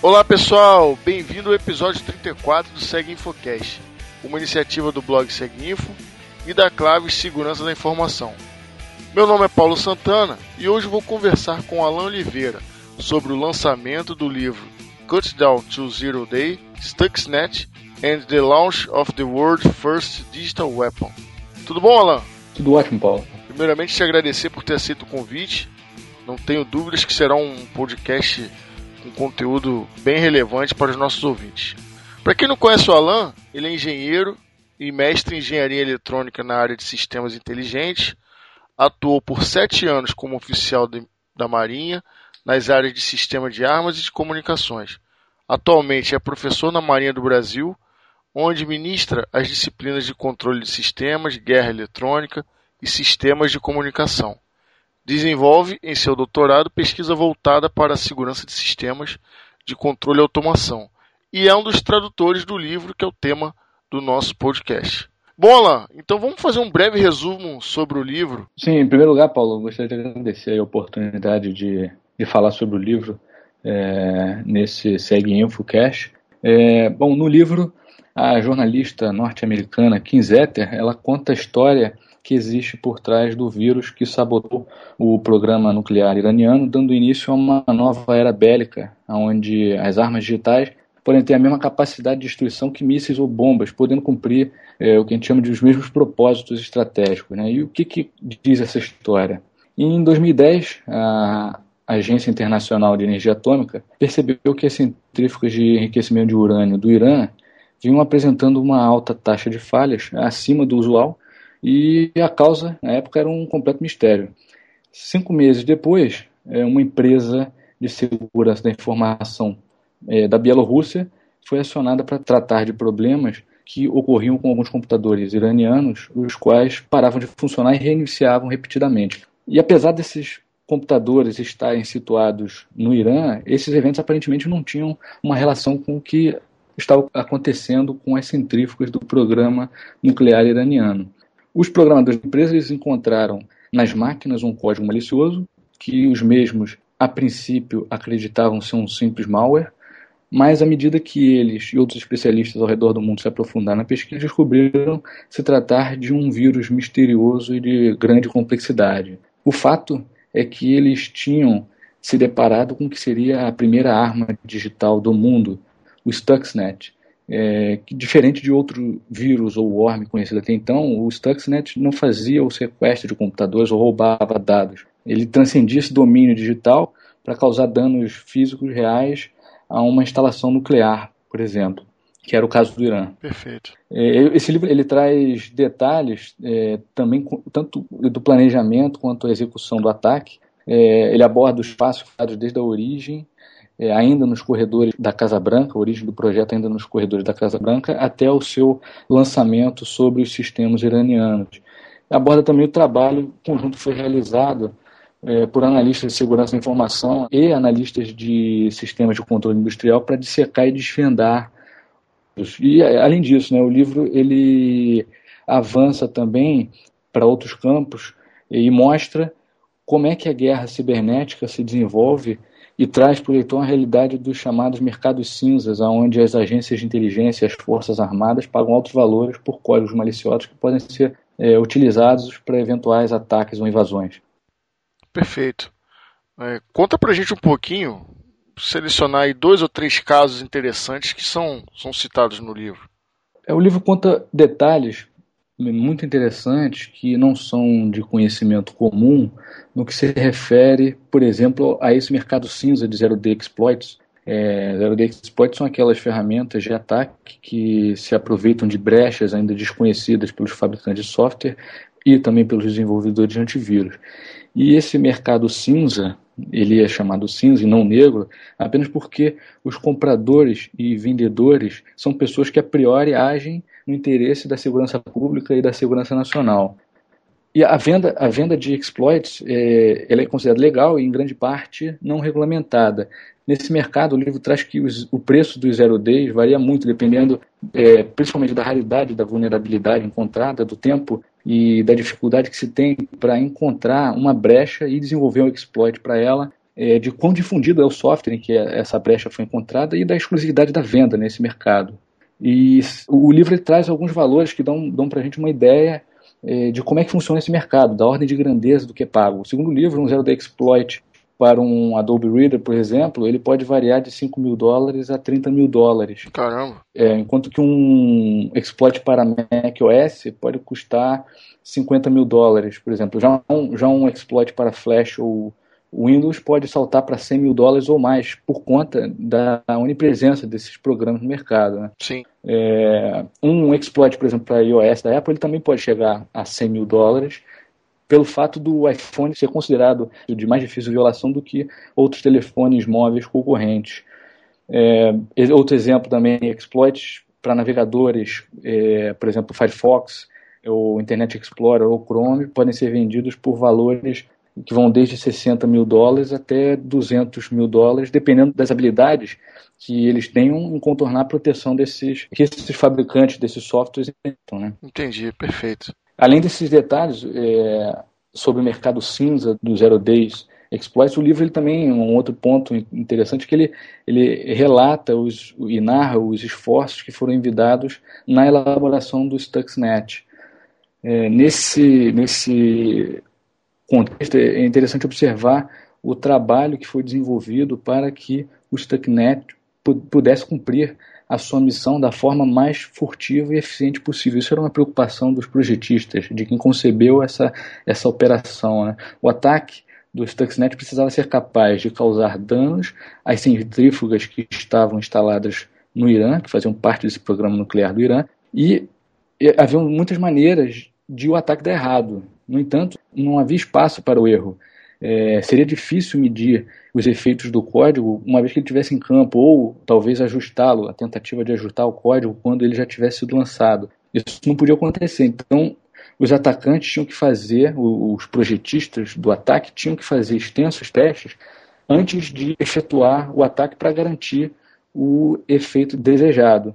Olá pessoal, bem-vindo ao episódio 34 do Seg Infocast, uma iniciativa do blog Seguinfo e da Claves Segurança da Informação. Meu nome é Paulo Santana e hoje vou conversar com Alan Oliveira sobre o lançamento do livro Cut Down to Zero Day, Stuxnet and the Launch of the World's First Digital Weapon. Tudo bom, Alan? Tudo ótimo, Paulo. Primeiramente, te agradecer por ter aceito o convite. Não tenho dúvidas que será um podcast com conteúdo bem relevante para os nossos ouvintes. Para quem não conhece o Alan, ele é engenheiro e mestre em engenharia eletrônica na área de sistemas inteligentes. Atuou por sete anos como oficial de, da Marinha nas áreas de sistema de armas e de comunicações. Atualmente é professor na Marinha do Brasil, onde ministra as disciplinas de controle de sistemas, guerra eletrônica e sistemas de comunicação. Desenvolve em seu doutorado pesquisa voltada para a segurança de sistemas de controle e automação e é um dos tradutores do livro que é o tema do nosso podcast. Bom, Alan, então vamos fazer um breve resumo sobre o livro. Sim, em primeiro lugar, Paulo, gostaria de agradecer a oportunidade de, de falar sobre o livro é, nesse Segue InfoCast. É, bom, no livro, a jornalista norte-americana Kim Zetter, ela conta a história que existe por trás do vírus que sabotou o programa nuclear iraniano, dando início a uma nova era bélica, onde as armas digitais podem ter a mesma capacidade de destruição que mísseis ou bombas, podendo cumprir é, o que a gente chama de os mesmos propósitos estratégicos. Né? E o que, que diz essa história? Em 2010, a Agência Internacional de Energia Atômica percebeu que as centrífugas de enriquecimento de urânio do Irã vinham apresentando uma alta taxa de falhas acima do usual e a causa, na época, era um completo mistério. Cinco meses depois, é, uma empresa de segurança da informação é, da Bielorrússia foi acionada para tratar de problemas que ocorriam com alguns computadores iranianos, os quais paravam de funcionar e reiniciavam repetidamente. E apesar desses computadores estarem situados no Irã, esses eventos aparentemente não tinham uma relação com o que estava acontecendo com as centrífugas do programa nuclear iraniano. Os programadores da empresa encontraram nas máquinas um código malicioso que os mesmos, a princípio, acreditavam ser um simples malware, mas à medida que eles e outros especialistas ao redor do mundo se aprofundaram na pesquisa, descobriram se tratar de um vírus misterioso e de grande complexidade. O fato é que eles tinham se deparado com o que seria a primeira arma digital do mundo, o Stuxnet, é, que, diferente de outro vírus ou worm conhecido até então, o Stuxnet não fazia o sequestro de computadores ou roubava dados. Ele transcendia esse domínio digital para causar danos físicos reais a uma instalação nuclear, por exemplo, que era o caso do Irã. Perfeito. É, esse livro ele traz detalhes é, também tanto do planejamento quanto a execução do ataque. É, ele aborda os passos desde a origem é, ainda nos corredores da Casa Branca, a origem do projeto ainda nos corredores da Casa Branca, até o seu lançamento sobre os sistemas iranianos. Aborda também o trabalho conjunto que foi realizado é, por analistas de segurança da informação e analistas de sistemas de controle industrial para dissecar e desvendar. E além disso, né, o livro ele avança também para outros campos e mostra como é que a guerra cibernética se desenvolve e traz para o leitor a realidade dos chamados mercados cinzas, onde as agências de inteligência e as forças armadas pagam altos valores por códigos maliciosos que podem ser é, utilizados para eventuais ataques ou invasões. Perfeito. É, conta para a gente um pouquinho, selecionar aí dois ou três casos interessantes que são, são citados no livro. É, o livro conta detalhes muito interessantes que não são de conhecimento comum no que se refere, por exemplo, a esse mercado cinza de zero-day exploits. É, zero-day exploits são aquelas ferramentas de ataque que se aproveitam de brechas ainda desconhecidas pelos fabricantes de software e também pelos desenvolvedores de antivírus. E esse mercado cinza, ele é chamado cinza e não negro, apenas porque os compradores e vendedores são pessoas que a priori agem no interesse da segurança pública e da segurança nacional. E a venda, a venda de exploits é, ela é considerada legal e, em grande parte, não regulamentada. Nesse mercado, o livro traz que os, o preço dos zero days varia muito, dependendo é, principalmente da raridade da vulnerabilidade encontrada, do tempo e da dificuldade que se tem para encontrar uma brecha e desenvolver um exploit para ela é, de quão difundido é o software em que essa brecha foi encontrada e da exclusividade da venda nesse mercado. E o livro traz alguns valores que dão, dão para a gente uma ideia é, de como é que funciona esse mercado, da ordem de grandeza do que é pago. O segundo livro, um Zero Day Exploit, para um Adobe Reader, por exemplo, ele pode variar de 5 mil dólares a 30 mil dólares. Caramba! É, enquanto que um exploit para Mac OS pode custar 50 mil dólares, por exemplo. Já um, já um exploit para Flash ou Windows pode saltar para 100 mil dólares ou mais, por conta da onipresença desses programas no mercado. Né? Sim. É, um exploit, por exemplo, para iOS da Apple, ele também pode chegar a 100 mil dólares, pelo fato do iPhone ser considerado de mais difícil violação do que outros telefones móveis concorrentes. É, outro exemplo também, exploits para navegadores, é, por exemplo, Firefox, o Internet Explorer ou Chrome, podem ser vendidos por valores que vão desde 60 mil dólares até 200 mil dólares, dependendo das habilidades que eles tenham em contornar a proteção desses que esses fabricantes desses softwares então, né? Entendi, perfeito. Além desses detalhes é, sobre o mercado cinza do Zero Days Exploits, o livro ele também um outro ponto interessante que ele, ele relata os, e narra os esforços que foram envidados na elaboração do Stuxnet. É, nesse, nesse contexto é interessante observar o trabalho que foi desenvolvido para que o Stuxnet pudesse cumprir a sua missão da forma mais furtiva e eficiente possível. Isso era uma preocupação dos projetistas, de quem concebeu essa, essa operação. Né? O ataque do Stuxnet precisava ser capaz de causar danos às centrífugas que estavam instaladas no Irã, que faziam parte desse programa nuclear do Irã, e, e havia muitas maneiras de o ataque dar errado. No entanto, não havia espaço para o erro é, seria difícil medir os efeitos do código uma vez que ele estivesse em campo, ou talvez ajustá-lo, a tentativa de ajustar o código quando ele já tivesse sido lançado. Isso não podia acontecer. Então, os atacantes tinham que fazer, os projetistas do ataque tinham que fazer extensos testes antes de efetuar o ataque para garantir o efeito desejado.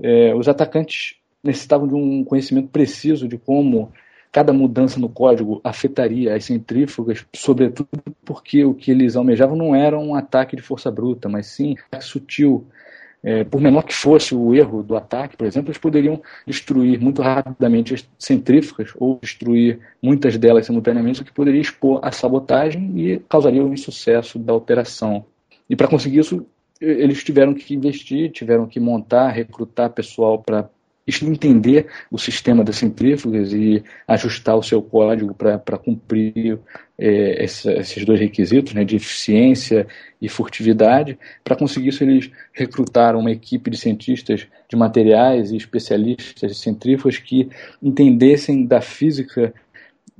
É, os atacantes necessitavam de um conhecimento preciso de como cada mudança no código afetaria as centrífugas, sobretudo porque o que eles almejavam não era um ataque de força bruta, mas sim sutil. É, por menor que fosse o erro do ataque, por exemplo, eles poderiam destruir muito rapidamente as centrífugas ou destruir muitas delas simultaneamente, o que poderia expor a sabotagem e causaria o insucesso da operação. E para conseguir isso, eles tiveram que investir, tiveram que montar, recrutar pessoal para entender o sistema das centrífugas e ajustar o seu código para cumprir é, essa, esses dois requisitos, né, de eficiência e furtividade. Para conseguir isso, eles recrutaram uma equipe de cientistas de materiais e especialistas de centrífugas que entendessem da física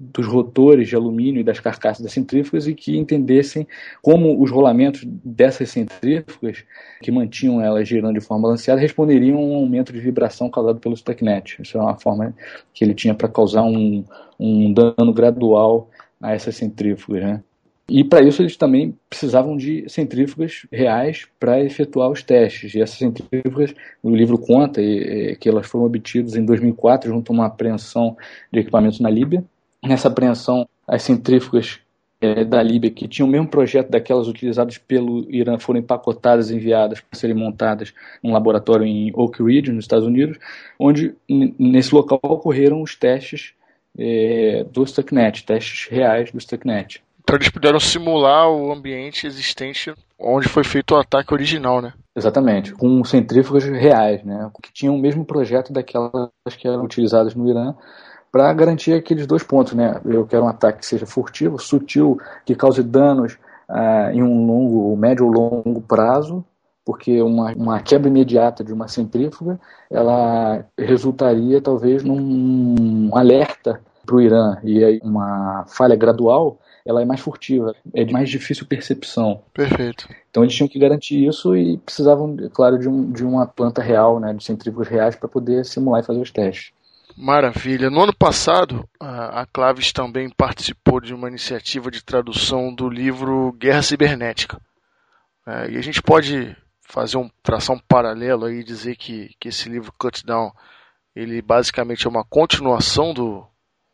dos rotores de alumínio e das carcaças das centrífugas e que entendessem como os rolamentos dessas centrífugas, que mantinham elas girando de forma balanceada, responderiam a um aumento de vibração causado pelo Stuxnet. Isso é uma forma que ele tinha para causar um, um dano gradual a essas centrífugas. Né? E para isso eles também precisavam de centrífugas reais para efetuar os testes. E essas centrífugas, o livro conta e, e, que elas foram obtidas em 2004 junto a uma apreensão de equipamentos na Líbia nessa apreensão, as centrífugas é, da Líbia, que tinham o mesmo projeto daquelas utilizadas pelo Irã, foram empacotadas e enviadas para serem montadas num laboratório em Oak Ridge, nos Estados Unidos, onde nesse local ocorreram os testes é, do Stuxnet, testes reais do Stuxnet. Então eles puderam simular o ambiente existente onde foi feito o ataque original, né? Exatamente, com centrífugas reais, né? Que tinham o mesmo projeto daquelas que eram utilizadas no Irã, para garantir aqueles dois pontos, né? Eu quero um ataque que seja furtivo, sutil, que cause danos ah, em um longo, médio ou longo prazo, porque uma, uma quebra imediata de uma centrífuga, ela resultaria talvez num alerta para o Irã e aí uma falha gradual ela é mais furtiva, é de mais difícil percepção. Perfeito. Então eles tinham que garantir isso e precisavam, claro, de, um, de uma planta real, né, de centrífugas reais para poder simular e fazer os testes. Maravilha. No ano passado, a Claves também participou de uma iniciativa de tradução do livro Guerra Cibernética. É, e a gente pode fazer um traçar um paralelo aí e dizer que, que esse livro Cut Down ele basicamente é uma continuação do,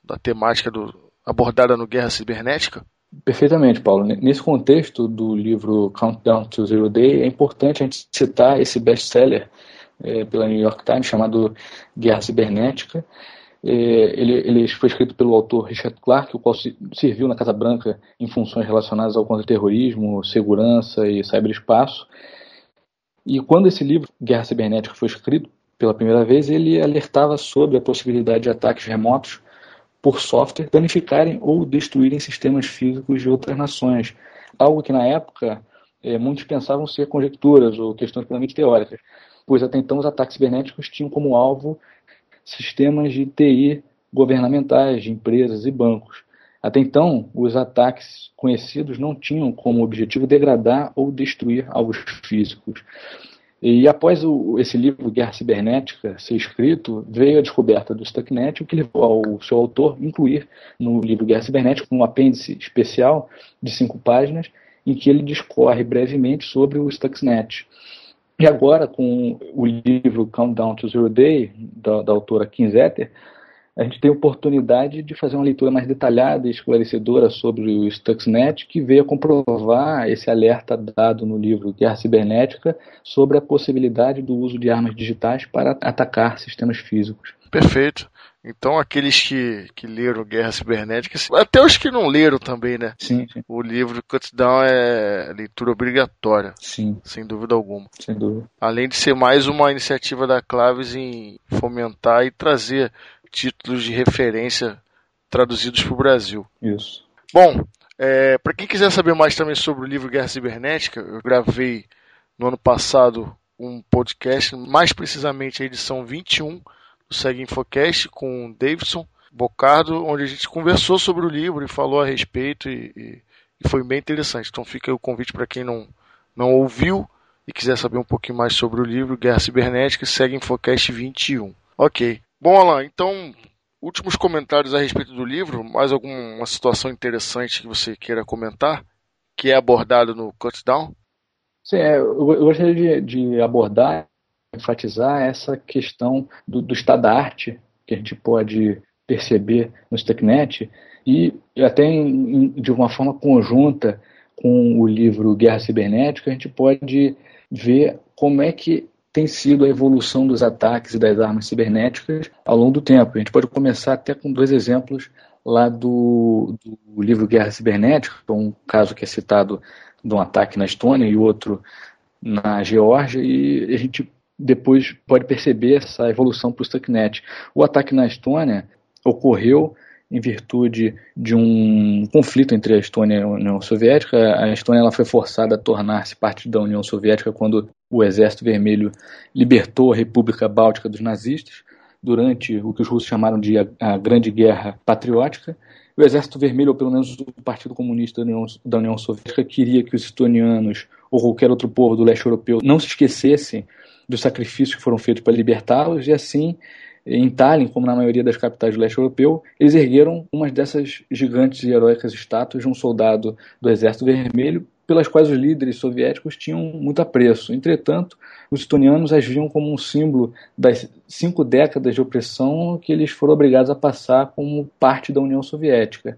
da temática do, abordada no Guerra Cibernética? Perfeitamente, Paulo. Nesse contexto do livro Countdown to Zero Day, é importante a gente citar esse best-seller é, pela New York Times chamado Guerra Cibernética. É, ele, ele, foi escrito pelo autor Richard Clarke, o qual serviu na Casa Branca em funções relacionadas ao contra-terrorismo, segurança e cyberespaço. E quando esse livro, Guerra Cibernética, foi escrito pela primeira vez, ele alertava sobre a possibilidade de ataques remotos por software danificarem ou destruírem sistemas físicos de outras nações. Algo que na época é, muitos pensavam ser conjecturas ou questões puramente teóricas, pois até então os ataques cibernéticos tinham como alvo sistemas de TI governamentais, de empresas e bancos. Até então, os ataques conhecidos não tinham como objetivo degradar ou destruir alvos físicos. E após o, esse livro Guerra Cibernética ser escrito, veio a descoberta do Stuxnet, o que levou ao seu autor incluir no livro Guerra Cibernética um apêndice especial de cinco páginas, em que ele discorre brevemente sobre o Stuxnet. E agora, com o livro Countdown to Zero Day, da, da autora Kim Zetter, a gente tem a oportunidade de fazer uma leitura mais detalhada e esclarecedora sobre o Stuxnet, que veio a comprovar esse alerta dado no livro Guerra Cibernética sobre a possibilidade do uso de armas digitais para atacar sistemas físicos. Perfeito. Então, aqueles que, que leram Guerra Cibernética, até os que não leram também, né? Sim, sim. O livro Cutdown é leitura obrigatória. Sim. Sem dúvida alguma. Sem dúvida. Além de ser mais uma iniciativa da Claves em fomentar e trazer títulos de referência traduzidos para o Brasil. Isso. Bom, é, para quem quiser saber mais também sobre o livro Guerra Cibernética, eu gravei no ano passado um podcast, mais precisamente a edição 21 Segue Infocast com o Davidson Bocardo, onde a gente conversou sobre o livro e falou a respeito e, e, e foi bem interessante. Então fica o convite para quem não, não ouviu e quiser saber um pouquinho mais sobre o livro Guerra Cibernética, segue Infocast 21. Ok. Bom, Alan, então, últimos comentários a respeito do livro, mais alguma situação interessante que você queira comentar, que é abordado no Cutdown? Sim, é, eu gostaria de, de, abordar, enfatizar essa questão do, do estado da arte que a gente pode perceber no Stucknet e até em, de uma forma conjunta com o livro Guerra Cibernética, a gente pode ver como é que tem sido a evolução dos ataques e das armas cibernéticas ao longo do tempo. A gente pode começar até com dois exemplos lá do, do livro Guerra Cibernética, um caso que é citado de um ataque na Estônia e outro na Geórgia, e a gente depois pode perceber essa evolução para o Stuxnet. O ataque na Estônia ocorreu em virtude de um conflito entre a Estônia e a União Soviética. A Estônia ela foi forçada a tornar-se parte da União Soviética quando o Exército Vermelho libertou a República Báltica dos nazistas durante o que os russos chamaram de a, a Grande Guerra Patriótica. O Exército Vermelho, ou pelo menos o Partido Comunista da União, da União Soviética, queria que os estonianos ou qualquer outro povo do leste europeu não se esquecessem dos sacrifícios que foram feitos para libertá-los e assim em Tallinn, como na maioria das capitais do leste europeu, eles ergueram uma dessas gigantes e heróicas estátuas de um soldado do Exército Vermelho, pelas quais os líderes soviéticos tinham muito apreço. Entretanto, os estonianos as viam como um símbolo das cinco décadas de opressão que eles foram obrigados a passar como parte da União Soviética.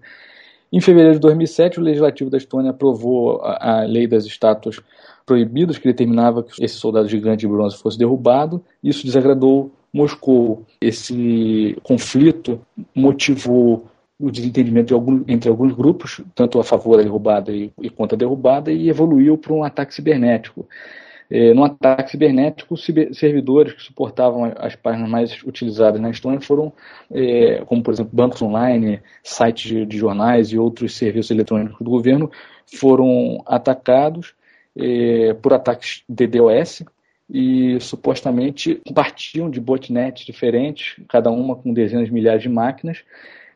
Em fevereiro de 2007, o Legislativo da Estônia aprovou a, a lei das estátuas proibidas, que determinava que esse soldado gigante de bronze fosse derrubado. Isso desagradou Moscou. Esse conflito motivou o desentendimento de algum, entre alguns grupos, tanto a favor da derrubada e, e contra a derrubada, e evoluiu para um ataque cibernético. É, no ataque cibernético, servidores que suportavam as páginas mais utilizadas na Estônia foram, é, como por exemplo, bancos online, sites de, de, jornais e outros serviços eletrônicos do governo, foram atacados é, por ataques DDoS, e supostamente partiam de botnets diferentes, cada uma com dezenas de milhares de máquinas.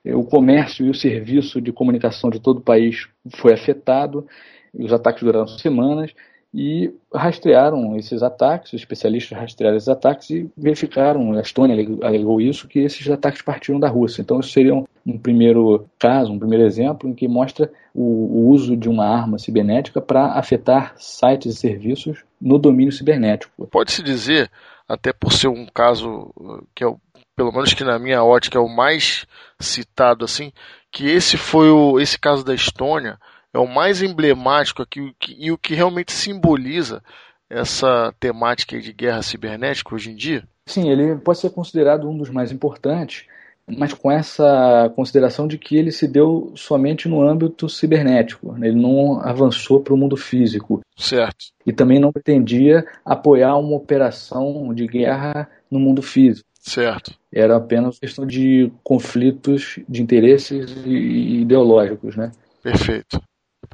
O comércio e o serviço de comunicação de todo o país foi afetado, os ataques duraram semanas e rastrearam esses ataques, os especialistas rastrearam esses ataques e verificaram, a Estônia alegou isso, que esses ataques partiram da Rússia. Então isso seria um, primeiro caso, um primeiro exemplo em que mostra o, o uso de uma arma cibernética para afetar sites e serviços no domínio cibernético. Pode-se dizer, até por ser um caso que é, pelo menos que na minha ótica é o mais citado assim, que esse foi o esse caso da Estônia é o mais emblemático aqui e o que realmente simboliza essa temática de guerra cibernética hoje em dia? Sim, ele pode ser considerado um dos mais importantes, mas com essa consideração de que ele se deu somente no âmbito cibernético, né? ele não avançou para o mundo físico. Certo. E também não pretendia apoiar uma operação de guerra no mundo físico. Certo. Era apenas questão de conflitos de interesses ideológicos, né? Perfeito.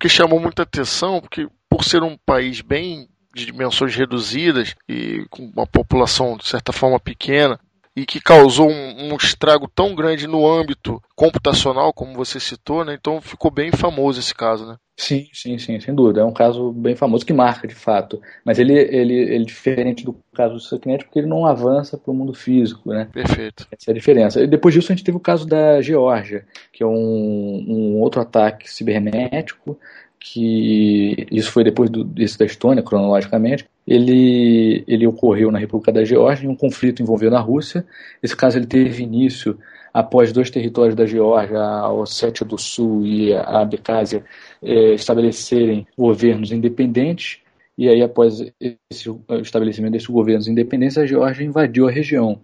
Porque chamou muita atenção, porque por ser um país bem de dimensões reduzidas e com uma população de certa forma pequena, e que causou um, um, estrago tão grande no âmbito computacional, como você citou, né? Então ficou bem famoso esse caso, né? Sim, sim, sim, sem dúvida. É um caso bem famoso que marca de fato. Mas ele, ele, ele é diferente do caso do Stucknet porque ele não avança para o mundo físico, né? Perfeito. Essa é a diferença. E depois disso a gente teve o caso da Geórgia, que é um, um outro ataque cibernético que isso foi depois do, da Estônia, cronologicamente, ele, ele ocorreu na República da Geórgia, em um conflito envolvendo a Rússia. Esse caso ele teve início após dois territórios da Geórgia, a Ossétia do Sul e a Abkhazia, eh, estabelecerem governos independentes. E aí, após esse estabelecimento desses governos independentes, a Geórgia invadiu a região.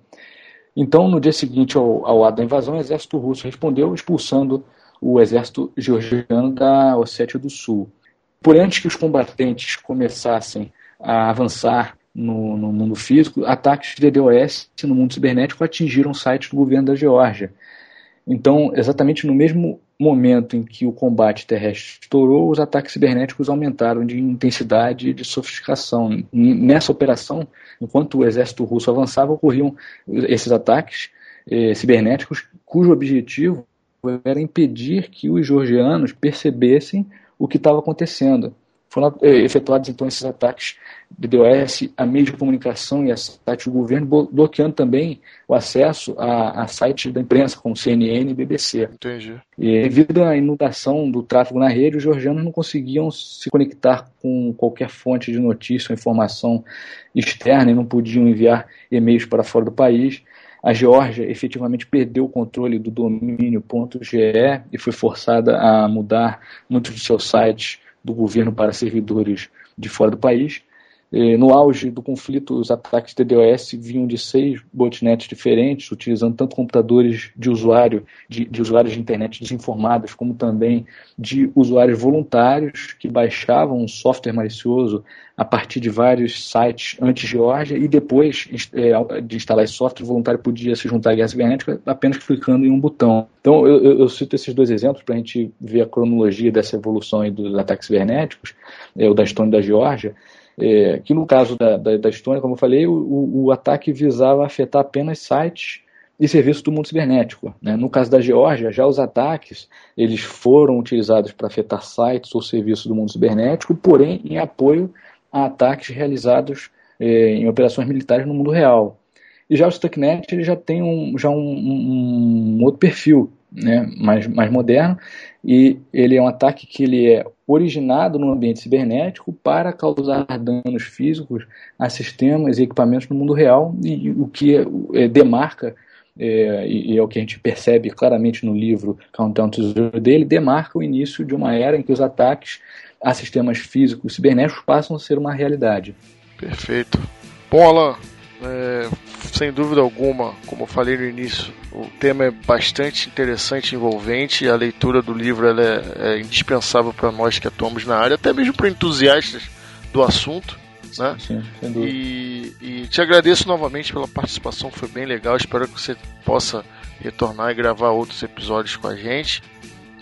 Então, no dia seguinte ao, ao ato da invasão, o exército russo respondeu expulsando o exército georgiano da Ossétia do Sul. Por antes que os combatentes começassem a avançar no, no, mundo físico, ataques de DDoS no mundo cibernético atingiram sites do governo da Geórgia. Então, exatamente no mesmo momento em que o combate terrestre estourou, os ataques cibernéticos aumentaram de intensidade e de sofisticação. Nessa operação, enquanto o exército russo avançava, ocorriam esses ataques eh, cibernéticos, cujo objetivo era impedir que os georgianos percebessem o que estava acontecendo. Foram eh, efetuados então esses ataques de DOS a meios de comunicação e a sites do governo, bloqueando também o acesso a, a sites da imprensa, como CNN e BBC. Entendi. E devido à inundação do tráfego na rede, os georgianos não conseguiam se conectar com qualquer fonte de notícia ou informação externa e não podiam enviar e-mails para fora do país. A Geórgia efetivamente perdeu o controle do domínio .ge e foi forçada a mudar muitos de seus sites do governo para servidores de fora do país. No auge do conflito, os ataques de DDoS vinham de seis botnets diferentes, utilizando tanto computadores de usuário, de, de, usuários de internet desinformados, como também de usuários voluntários que baixavam um software malicioso a partir de vários sites anti-Georgia e depois é, de instalar esse software, voluntário podia se juntar à guerra cibernética apenas clicando em um botão. Então, eu, eu cito esses dois exemplos para a gente ver a cronologia dessa evolução dos ataques cibernéticos, é, o da Estônia e da Geórgia. É, que no caso da, da, da, Estônia, como eu falei, o, o, ataque visava afetar apenas sites e serviços do mundo cibernético. Né? No caso da Geórgia, já os ataques eles foram utilizados para afetar sites ou serviços do mundo cibernético, porém em apoio a ataques realizados é, em operações militares no mundo real. E já o Stucknet ele já tem um, já um, um, um outro perfil né, mais, mais moderno, e ele é um ataque que ele é originado no ambiente cibernético para causar danos físicos a sistemas e equipamentos no mundo real e o que é, demarca é, e é o que a gente percebe claramente no livro Countdown to Zero dele, demarca o início de uma era em que os ataques a sistemas físicos cibernéticos passam a ser uma realidade. Perfeito. Bom, Alan, é, sem dúvida alguma, como eu falei no início, o tema é bastante interessante e envolvente. E a leitura do livro é, é indispensável para nós que atuamos na área, até mesmo para entusiastas do assunto. Né? Sim, sem dúvida. E, e te agradeço novamente pela participação, foi bem legal. Espero que você possa retornar e gravar outros episódios com a gente.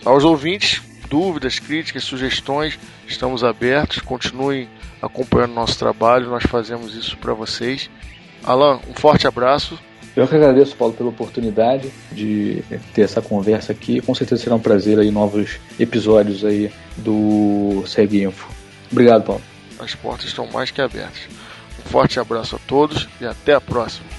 Aos ouvintes, dúvidas, críticas, sugestões, estamos abertos. Continuem acompanhando nosso trabalho, nós fazemos isso para vocês. Alan, um forte abraço. Eu que agradeço, Paulo, pela oportunidade de ter essa conversa aqui. Com certeza será um prazer aí novos episódios aí do Segue Info. Obrigado, Paulo. As portas estão mais que abertas. Um forte abraço a todos e até a próxima.